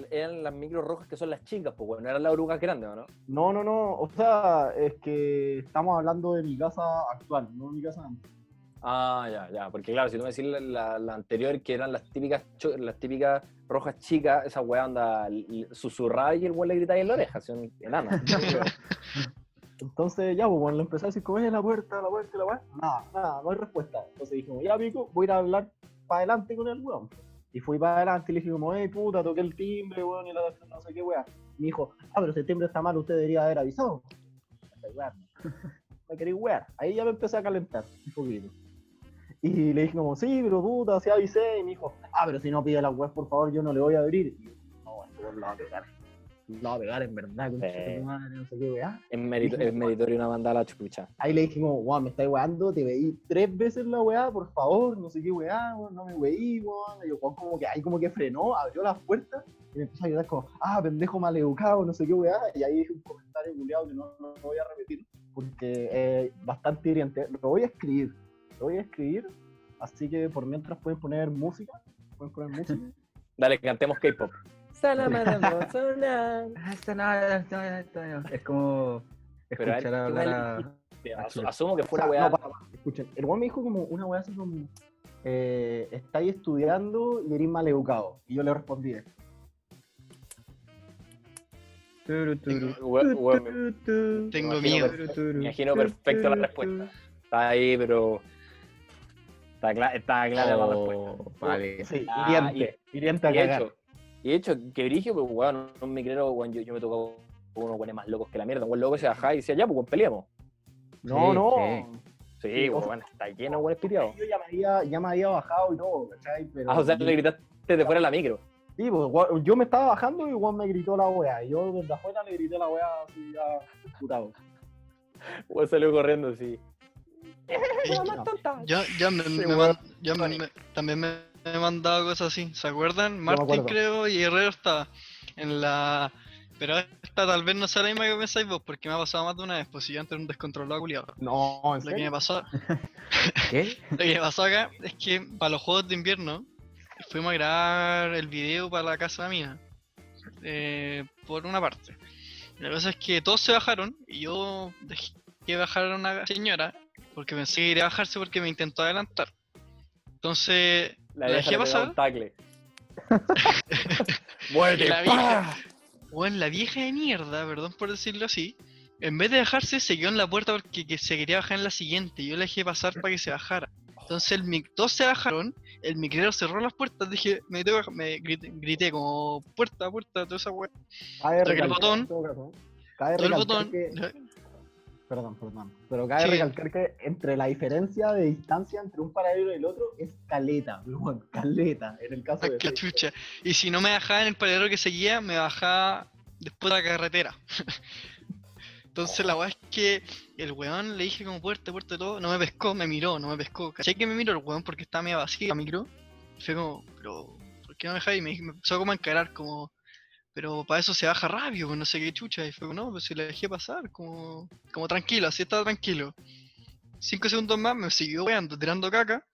eran las micros rojas que son las chicas, pues bueno, eran las orugas grandes, ¿o no? No, no, no. O sea, es que estamos hablando de mi casa actual, no de mi casa antes. Ah, ya, ya, porque claro, si tú me decís la, anterior, que eran las típicas las típicas rojas chicas, esa weá anda susurrada y el weón le gritaba en la oreja, son enanas. Entonces, ya, pues, bueno, le empecé a decir, como, eh, la puerta, la puerta, la puerta. Nada, nada, no hay respuesta. Entonces dije, ya, pico, voy a ir a hablar para adelante con el weón. Y fui para adelante y le dije, como, eh, puta, toqué el timbre, weón, y la no sé qué, weón. Me dijo, ah, pero el timbre está mal, usted debería haber avisado. Me quería wear. Ahí ya me empecé a calentar un poquito. Y le dije, como, sí, pero puta, sí avisé. Y me dijo, ah, pero si no pide la web, por favor, yo no le voy a abrir. Y yo, no, weón lo va a pegar. Lo va a pegar en verdad, con su madre, no sé qué, weón. es, merito- es meritorio una banda a la chucha. Ahí le dije como, weón, me estáis weando, te veí tres veces la weá, por favor, no sé qué weá, no me weí, weón. Y yo, como que ahí como que frenó, abrió las puertas y me empezó a ayudar como, ah, pendejo maleducado, no sé qué weá. Y ahí dije un comentario culiado que no, no, no voy a repetir porque es bastante hiriente. Lo voy a escribir, voy a escribir, así que por mientras pueden poner música, pueden poner música. Dale, cantemos K-pop. Es como Pero a ver, escuchar ¿qué hablar mal a... Asumo que O fue sea, una weá. no, para, para, escuchen, el weón me dijo como una weá así como, eh, estáis estudiando y eres maleducado. Y yo le respondí, Turu, turu, Weón- weón, me- turu, turu, Tengo miedo. me imagino perfecto la respuesta. Está ahí, pero. Está, cla- está clara la respuesta. Oh, vale. sí, Ah, hiriente, hiriente a Y de cagar. hecho, y de hecho, que brigio, pero weón, no me creo, weón, yo, yo me tocó con unos weones más locos que la mierda. Un loco se bajaba y decía, ya, pues weón, peleamos. No, Sí, no. sí. Sí, Sí, o weón, está lleno, weón, piteado. Yo ya me, había, ya me había bajado y todo, ¿cachai? Pero, Ah, o sea, le gritaste de fuera de la micro. Sí, pues, weón, yo me estaba bajando y Juan me gritó la weá. Y yo desde afuera le grité la weá así ya putado. Weón salió corriendo ya, me, Sí, me man- también me he mandado cosas así. ¿Se acuerdan? Martín creo y Herrero estaba en la... Pero esta tal vez no sea la misma que pensáis vos, porque me ha pasado más de una vez, pues si yo antes era un descontrolado culiado. No, en Lo que me pasó, ¿Qué? lo que me pasó acá es que para los juegos de invierno fuimos a grabar el video para la casa mía. eh, por una parte. La cosa es que todos se bajaron y yo dejé que bajara una señora porque pensé que iría a bajarse porque me intentó adelantar. Entonces La, la dejé pasar. Muerte. La vieja, bueno, la vieja de mierda, perdón por decirlo así, en vez de dejarse, se quedó en la puerta porque que se quería bajar en la siguiente. Yo la dejé pasar para que se bajara. Entonces el mic todos se bajaron, el micrero cerró las puertas, dije, me, tengo que bajar", me grité, grité como puerta, puerta, toda esa weá. Toqué el botón. todo Todo el botón. que- Perdón, perdón. Pero cabe Sí. recalcar que entre la diferencia de distancia entre un paradero y el otro es caleta, weón, caleta. En el caso Ah, de. chucha. Y si no me bajaba en el paradero que seguía, me bajaba después de la carretera. Entonces la weá es que el weón le dije como puerta, puerta, todo, no me pescó, me miró, no me pescó. ¿Cachai que me miró el weón porque estaba medio vacío la micro? Fue como, pero, ¿por qué no me dejáis? Y me, me empezó como a encarar como, pero para eso se baja rápido, pues no sé qué chucha. Y fue no, pues si le dejé pasar, como, como tranquilo, así estaba tranquilo. Cinco segundos más me siguió weando, tirando caca.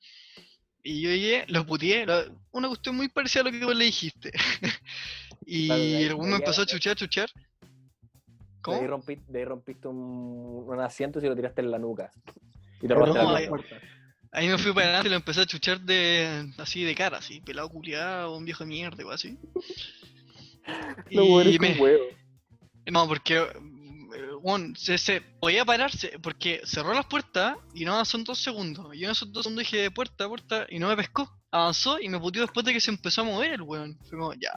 Y yo llegué, lo puteé, lo- una cuestión muy parecida a lo que vos le dijiste. y Claro, ahí- el me empezó a a- chuchar, chuchar. De ahí, ¿Cómo? rompi- de ahí rompiste un, un asiento y se lo tiraste en la nuca. Y te robaste no, la ahí- nuca. Ahí me fui para adelante y lo empecé a chuchar de así de cara, así, pelado culiado, un viejo de mierda, o así. Lo bueno Y es me- un huevo. No, porque eh, bueno, se, se podía pararse, porque cerró las puertas y no avanzó en dos segundos. Yo en esos dos segundos dije puerta, puerta, y no me pescó. Avanzó y me puteó después de que se empezó a mover el weón. Fue como, ya,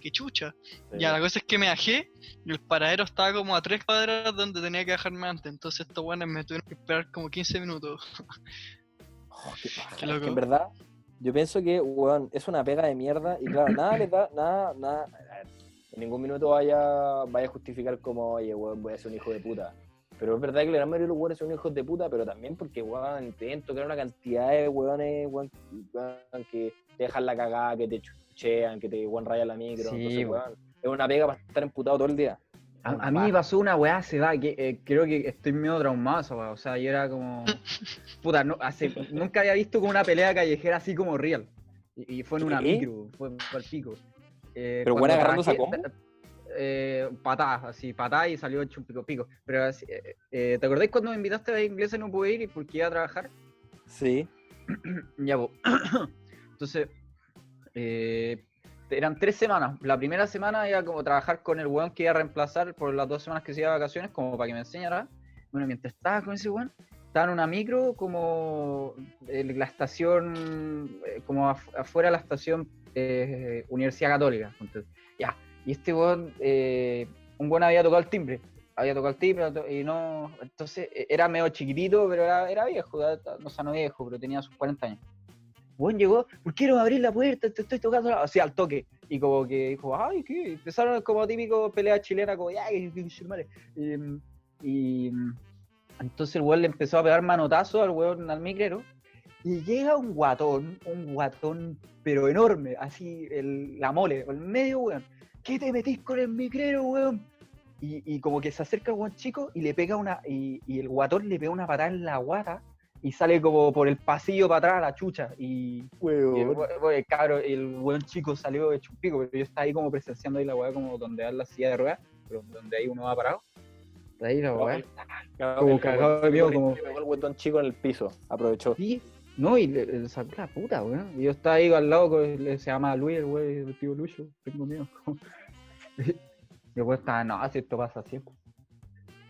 qué chucha. Ya, la cosa es que me bajé y el paradero estaba como a tres cuadras donde tenía que bajarme antes. Entonces estos weones me tuvieron que esperar como 15 minutos. Oh, qué Es loco. que en verdad, yo pienso que, weón, es una pega de mierda y claro, nada les da, nada, nada. En ningún minuto vaya, vaya a justificar como, oye, weón, voy a ser un hijo de puta. Pero es verdad que la gran mayoría de los weones son hijos de puta, pero también porque, weón, te deben tocar una cantidad de weones, weón, weón, que te dejan la cagada, que te chuchean, que te weón rayan la micro. Sí, Entonces, weón, es una pega para estar emputado todo el día. A, a mí me pasó una weá se da que eh, creo que estoy medio traumado, esa weá. O sea, yo era como. Puta, no, hace, nunca había visto como una pelea callejera así como real. Y, y fue en una ¿Qué? micro, fue al pico. Eh, ¿Pero cuando weón agarrándose a trabajé- combo? Eh, patadas, así, patadas y salió hecho un pico pico. Pero así, eh, eh, ¿te acordáis cuando me invitaste a la inglesa y no pude ir y porque iba a trabajar? Sí. Ya, po. Entonces, eh, eran tres semanas. La primera semana iba como trabajar con el weón que iba a reemplazar por las dos semanas que se iba de vacaciones, como para que me enseñara. Bueno, mientras estaba con ese weón, estaba en una micro como en la estación, eh, como af- afuera de la estación eh, Universidad Católica. Entonces, ya, y este weón, eh, un weón había tocado el timbre. Había tocado el timbre y no. Entonces eh, era medio chiquitito, pero era, era viejo, era- no, sea, no viejo, pero tenía sus 40 años. Weón llegó, ¿por qué no abrís la puerta? Te estoy tocando la... O sea, al toque. Y como que dijo, ay, ¿qué? Empezaron como típico pelea chilena, como, ya, que que- que- madre". Y, y entonces el weón le empezó a pegar manotazo al weón, al micrero. Y llega un guatón, un guatón, pero enorme, así, el, la mole, el medio weón. ¿Qué te metís con el micrero, weón? Y, y como que se acerca el weón chico y le pega una. Y, y el guatón le pega una patada en la guata y sale como por el pasillo para atrás la chucha. Y, y el, el cabro, el weón chico salió hecho un pico, pero yo estaba ahí como presenciando ahí la weá como donde da la silla de ruedas, pero donde ahí uno va parado. Ahí la weá. Como cagado de miedo, como- el guatón chico en el piso. Aprovechó. Sí, no, y le, le sacó la puta, weón. Y yo estaba ahí al lado, con- le- se llama Luis, el güey, el tío Lucho, tengo miedo. y el estaba, no, si esto pasa siempre.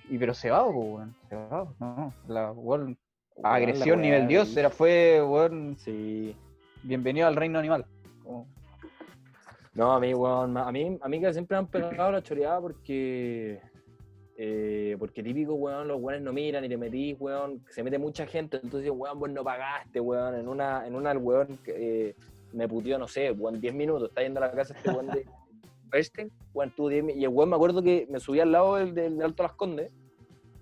Y pero se va, weón, se va, no, la weón, agresión la nivel dios, era, fue, weón, Sí. bienvenido al reino animal. Como- No, a mí, weón, a mí, a mí que siempre me han pegado la choreada porque. eh, porque típico, weón, los weones no miran y te metís, weón, se mete mucha gente, entonces, weón, vos no pagaste, weón, en una, en una el weón que, eh, me puteó, no sé, weón, 10 minutos, está yendo a la casa este weón de Bernstein, weón, tuvo 10 mi- y el weón me acuerdo que me subí al lado del, del Alto Las Condes,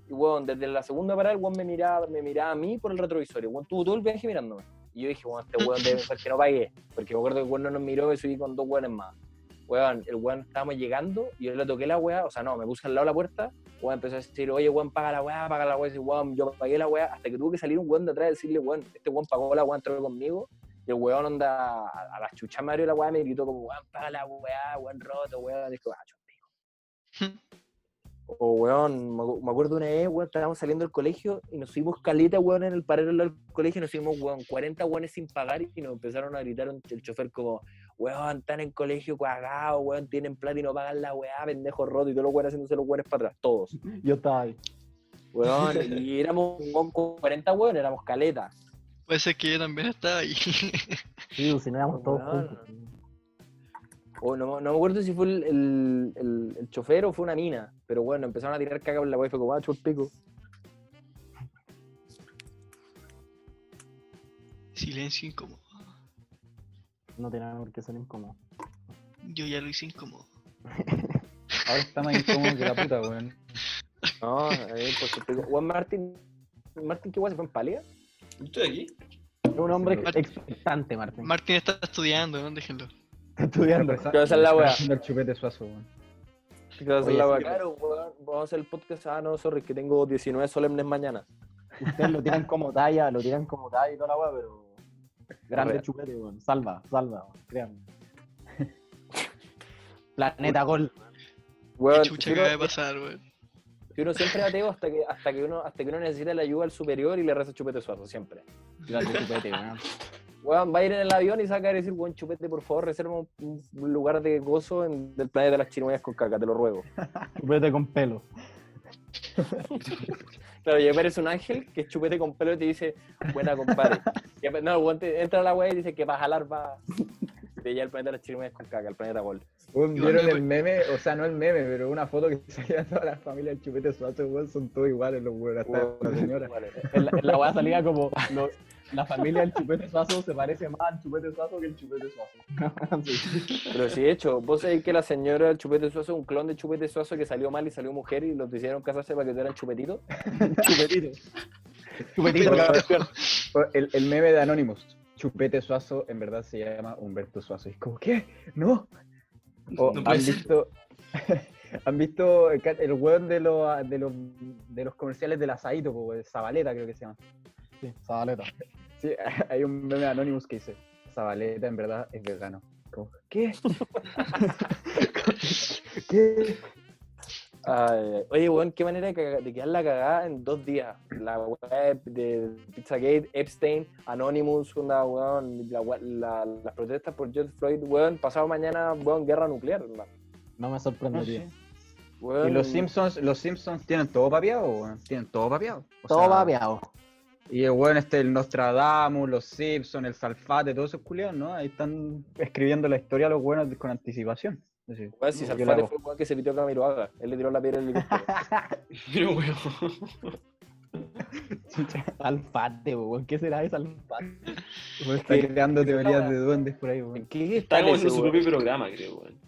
y weón, desde la segunda parada el weón me miraba, me miraba a mí por el retrovisor, y weón tuvo todo el viaje mirándome. Y yo dije, weón, este weón debe pensar que no pagué, porque me acuerdo que el weón no nos miró y subí con dos weones más. Weón, el weón estábamos llegando y yo le toqué la weá, o sea, no, me puse al lado de la puerta, weón empezó a decir, oye, weón, paga la weá, paga la weá, y weón, yo pagué la weá, hasta que tuvo que salir un weón de atrás y decirle, weón, este weón pagó la weá, entró conmigo, y el weón onda a, la chucha Mario la weá me gritó como, weón, paga la weá, weón roto, weón, dijo, ah. O weón, me acu- me acuerdo una vez, weón, estábamos saliendo del colegio y nos fuimos caleta, weón, en el paralelo del colegio y nos fuimos, weón, 40 weones sin pagar y nos empezaron a gritar el chofer como, weón, están en colegio cagados, weón, tienen plata y no pagan la weá, pendejo roto y todos los weones haciéndose los weones para atrás, todos. Yo estaba ahí. Weón, y éramos weón, 40 weones, éramos caleta. Puede ser que yo también estaba ahí. Sí, pues, si no éramos todos Weón. juntos. O no, no me acuerdo si fue el, el, el- el chofer o fue una mina, pero bueno, empezaron a tirar caca por la weá y fue como, ah, pico. Silencio incómodo. No tenía por qué ser incómodo. Yo ya lo hice incómodo. Ahora está más incómodo que la puta, weón. No, eh, por chup pico. Juan Martín, Martín, ¿qué weá se fue en pálida? Estoy aquí. Es un hombre Martín. expectante, Martín. Martín está estudiando, no déjenlo. Estudiando. ¿Qué va a hacer la weá? el chupete suazo, weón. ¿Qué vas a la weá? Claro, weón, vamos a hacer el podcast. Ah, no, sorry, que tengo 19 solemnes mañana. Ustedes lo tiran como talla, lo tiran como talla y toda la weá, pero. Grande Real. chupete, weón. Salva, salva, weón. Créanme. Planeta Gol. ¿Qué Weón, chucha si que no- va a pasar, weón? Si uno siempre es ateo hasta que, hasta que uno, hasta que uno necesita la ayuda al superior y le reza chupete suazo, siempre. Grande chupete, weón. Weón, va a ir en el avión y se va a caer y decir, weón, chupete, por favor, reserva un, un lugar de gozo en, del planeta de las chirimoyas con caca, te lo ruego. Chupete con pelo. Claro, y aparece un ángel que es chupete con pelo y te dice, buena compadre. Y no, el weón te- entra a la weá y dice que va a jalar, va. Te lleva al planeta de las chirimoyas con caca, el planeta. Weón, Igual ¿Vieron el meme? O sea, no el meme, pero una foto que salía toda la familia del chupete suazo, weón, son todos iguales los weón, hasta Weón, la señora. vale. En la, en la weá salía como la familia del chupete suazo se parece más al chupete suazo que el chupete suazo. Sí. Pero sí, de hecho, vos sabés que la señora del chupete suazo es un clon de chupete suazo que salió mal y salió mujer y los hicieron casarse para que tuvieran chupetito. Chupetito. Chupetito, el, el meme de Anonymous. Chupete Suazo en verdad se llama Humberto Suazo. Y es como, ¿qué? No. O, No puede ¿Han visto, ¿Han visto el, weón de los, de, los, de los comerciales del asadito, weón? Zabaleta creo que se llama? Sí, Zabaleta. Sí, hay un meme de Anonymous que dice, Zabaleta en verdad es vegano. Como, ¿Qué? ¿Qué? Ay, oye, weón, qué manera de, caga- de quedar la cagada en dos días. La web de Pizzagate, Epstein, Anonymous, una, weón, la, la- las protestas por George Floyd, weón, pasado mañana, weón, guerra nuclear, hermano. No me sorprendería. Weón, ¿Y los Simpsons, los Simpsons tienen todo papeado? weón? Tienen todo papeado. O Todo sea, babeado. Y el weón este, el Nostradamus, los Simpsons, el Salfate, todos esos culiados, ¿no? Ahí están escribiendo la historia los buenos con anticipación. Decir, si Salfate fue el weón que se pitió a Camiroaga. Él le tiró la piedra al helicóptero. Pero, weón. Alfate, weón. ¿Qué será ese alfate? Weón está creando teorías de duendes por ahí, ¿En weón. qué está en su propio programa, creo, weón.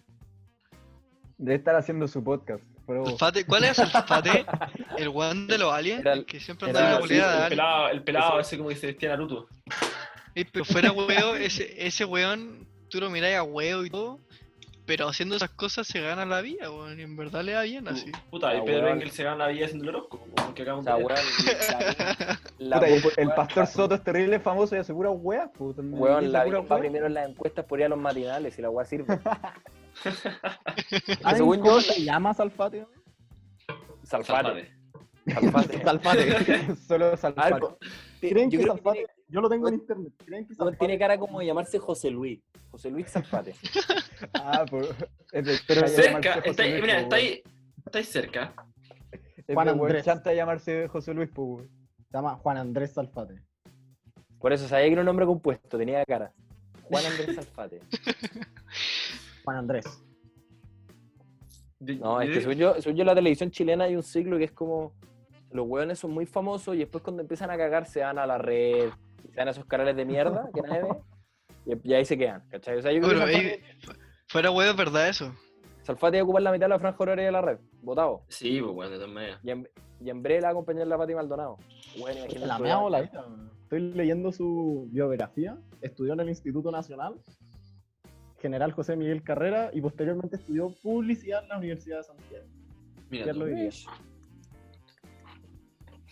Debe estar haciendo su podcast. Pero... Alfate- ¿Cuál es Alfate? ¿El weón de los aliens? Era el- que siempre anda en la sí, bolera de el pelado, el pelado ese como que se vestía Naruto. Pero fuera huevo, ese, ese weón, tú lo mirás a huevo y todo, pero haciendo esas cosas se gana la vida, weón, y en verdad le da bien así. Puta, y Pedro. Engel se gana la vida haciendo el horóscopo, como que ver. weón, la, Puta, el, el pastor la- Soto es terrible famoso y hace pura weá. puta, Weón, la va primero en las encuestas por ir a los matinales y la weá sirve. ¿Saben según yo- se llama Salfate? Salfate. Salfate. Salfate. Solo Salfate. ¿Creen que Salfate? Yo lo tengo en internet. Tiene cara como de llamarse José Luis. José Luis Salfate. Ah, por... Pero Cerca, está ahí, José Luis, mira, po, está weón. ahí, está ahí cerca. Juan Andrés. chanta llamarse José Luis, weón. Se llama Juan Andrés Salfate. Por eso sabía que era un nombre compuesto, tenía cara. Juan Andrés Salfate. Juan Andrés. No, es que según yo, según yo en la televisión chilena hay un ciclo que es como los hueones son muy famosos y después cuando empiezan a cagar se van a la red, se van a esos canales de mierda que nadie ve y, y ahí se quedan, ¿cachai? O sea, yo creo Pero que ahí, fu- fuera huevo es verdad eso. Salfate va a ocupar la mitad de la franja horaria de la red, votado. Sí, pues bueno, de todas maneras. Y en, y en breve la va a acompañar la Pati Maldonado. Bueno, imagínate La mea. Estoy leyendo su biografía. Estudió en el Instituto Nacional, General José Miguel Carrera, y posteriormente estudió publicidad en la Universidad de Santiago. Mira,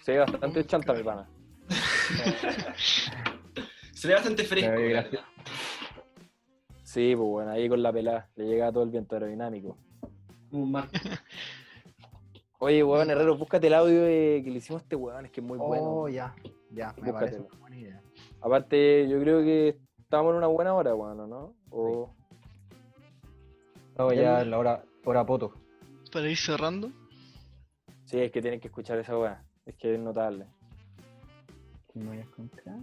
Se ve bastante chanta, mi pana. se ve bastante fresco. Verdad. Sí, pues bueno, ahí con la pelada le llega todo el viento aerodinámico. Un mar- Oye, weón, Herrero, búscate el audio de- que le hicimos a este weón, es que es muy bueno. Oh, ya, ya, me parece una buena idea. Aparte, yo creo que estamos en una buena hora, weón, ¿o ¿no? O... Estaba ya en la hora, hora poto. Para ir cerrando. Sí, es que tienen que escuchar esa weá. Es que es notable. No voy a encontrar.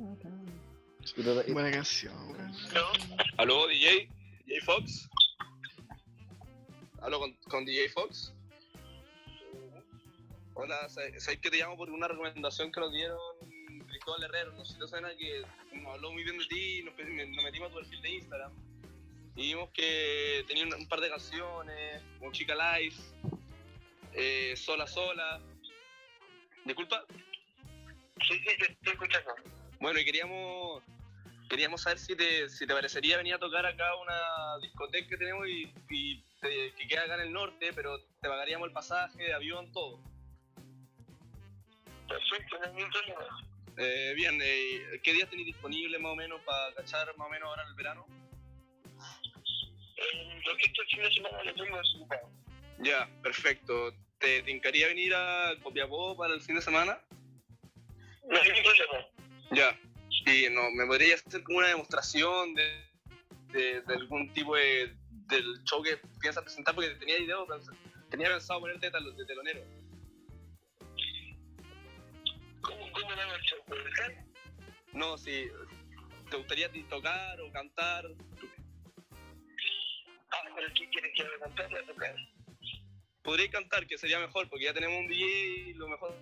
Y to- y- Buena canción, weón. ¿Aló, DJ? ¿DJ Fox? ¿Aló con, con DJ Fox? Hola, sé que te llamo por una recomendación que nos dieron Cristóbal Herrero, no sé si te suena, que nos habló muy bien de ti, nos, metimos a tu perfil de Instagram y vimos que tenía un, un par de canciones, como Chica Life, eh, Sola Sola. ¿Disculpa? Sí, sí, estoy escuchando. Bueno, y queríamos queríamos saber si te, si te parecería venir a tocar acá una discoteca que tenemos y, y te- que queda acá en el norte, pero te pagaríamos el pasaje, avión, todo. Perfecto, no hay ningún problema. Eh, bien, eh, ¿qué días tenéis disponible más o menos para cachar más o menos ahora en el verano? lo que este fin de semana lo tengo desocupado. Ya, perfecto. ¿Te tincaría venir a Copiapó para el fin de semana? No hay ningún problema. Ya. Y no, me podría hacer como una demostración de, de, de algún tipo de del show que piensas presentar porque tenía idea, tenía pensado ponerte de tel- de telonero. ¿Cómo, cómo el show? No, si te gustaría tocar o cantar, Ah, pero ¿qué quieres que haga cantar o tocar? Podría cantar, que sería mejor, porque ya tenemos un DJ y lo mejor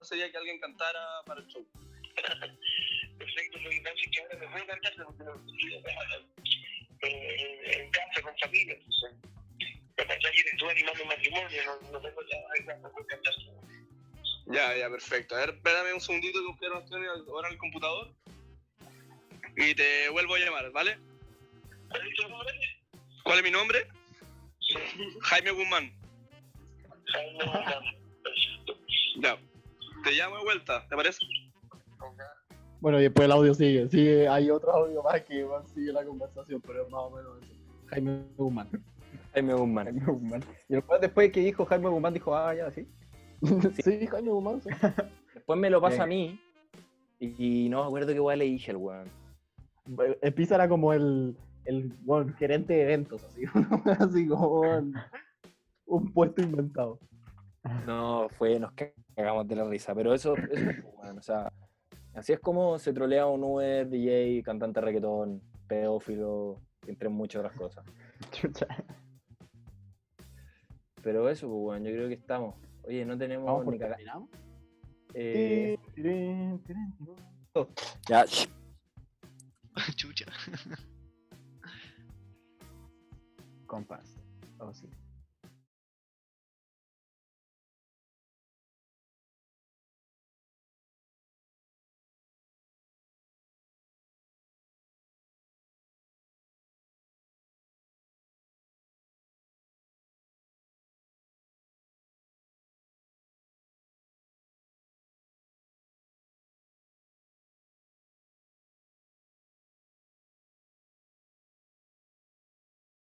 sería que alguien cantara para el show. Perfecto, lo que pasa es que ahora me voy a cantar porque no en, en casa con familia, entonces. Me pasa ayer estuve animando un matrimonio, no, no tengo no puedo cantar. Ya, ya, perfecto. A ver, espérame un segundito que las opciones ahora en el computador. Y te vuelvo a llamar, ¿vale? ¿Cuál es tu nombre? ¿Cuál es mi nombre? Jaime Guzmán. Jaime Guzmán. Ya. Te llamo de vuelta, ¿te parece? Bueno, y después el audio sigue. Sigue, hay otro audio más que sigue la conversación, pero es más o menos eso. Jaime Guzmán. Jaime Guzmán. Jaime Guzmán. Y después, después que dijo Jaime Guzmán, dijo, ah, ya, sí. Sí, Jaime Guzmán. sí. Después me lo pasa Bien. a mí. Y, y no me acuerdo qué weá le dije al weón. El Pizza era como el, el bueno, gerente de eventos, así, así como un, un puesto inventado. No, fue, nos cagamos de la risa. Pero eso, eso es, weón, o sea, así es como se trolea un Uber, DJ, cantante de reggaetón, pedófilo, entre muchas otras cosas. Chucha. Pero eso, pues, weón, yo creo que estamos. Oye, no tenemos Vamos ni eh, Tirín, tirín, tirín. ya, Chucha. Compas. Oh, sí.